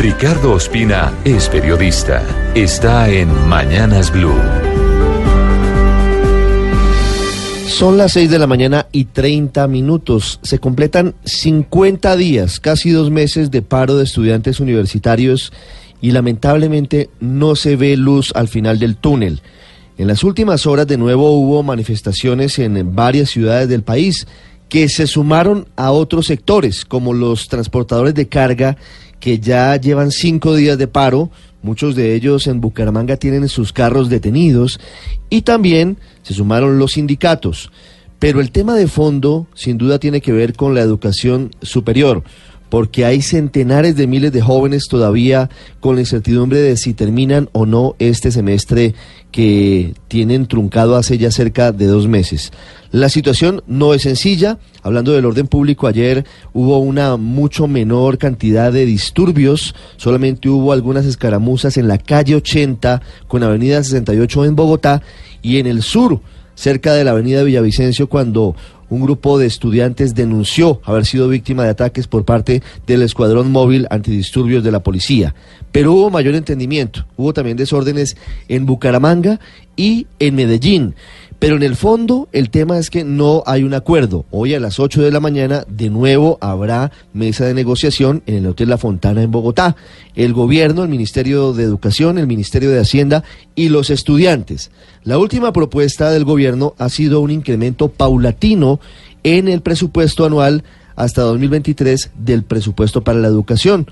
Ricardo Ospina es periodista. Está en Mañanas Blue. Son las 6 de la mañana y 30 minutos. Se completan 50 días, casi dos meses de paro de estudiantes universitarios y lamentablemente no se ve luz al final del túnel. En las últimas horas de nuevo hubo manifestaciones en varias ciudades del país que se sumaron a otros sectores, como los transportadores de carga, que ya llevan cinco días de paro, muchos de ellos en Bucaramanga tienen sus carros detenidos, y también se sumaron los sindicatos. Pero el tema de fondo, sin duda, tiene que ver con la educación superior porque hay centenares de miles de jóvenes todavía con la incertidumbre de si terminan o no este semestre que tienen truncado hace ya cerca de dos meses. La situación no es sencilla. Hablando del orden público, ayer hubo una mucho menor cantidad de disturbios. Solamente hubo algunas escaramuzas en la calle 80 con Avenida 68 en Bogotá y en el sur, cerca de la Avenida Villavicencio, cuando un grupo de estudiantes denunció haber sido víctima de ataques por parte del Escuadrón Móvil Antidisturbios de la policía. Pero hubo mayor entendimiento, hubo también desórdenes en Bucaramanga y en Medellín. Pero en el fondo el tema es que no hay un acuerdo. Hoy a las 8 de la mañana de nuevo habrá mesa de negociación en el Hotel La Fontana en Bogotá. El gobierno, el Ministerio de Educación, el Ministerio de Hacienda y los estudiantes. La última propuesta del gobierno ha sido un incremento paulatino en el presupuesto anual hasta 2023 del presupuesto para la educación.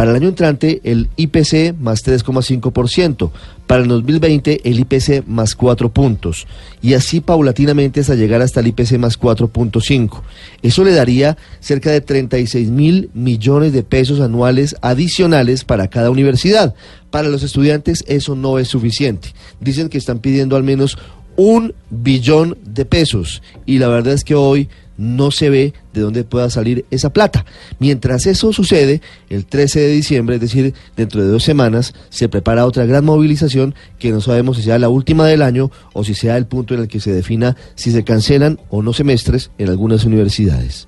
Para el año entrante, el IPC más 3,5%. Para el 2020, el IPC más 4 puntos. Y así paulatinamente hasta llegar hasta el IPC más 4.5. Eso le daría cerca de 36 mil millones de pesos anuales adicionales para cada universidad. Para los estudiantes eso no es suficiente. Dicen que están pidiendo al menos un billón de pesos. Y la verdad es que hoy no se ve de dónde pueda salir esa plata. Mientras eso sucede, el 13 de diciembre, es decir, dentro de dos semanas, se prepara otra gran movilización que no sabemos si sea la última del año o si sea el punto en el que se defina si se cancelan o no semestres en algunas universidades.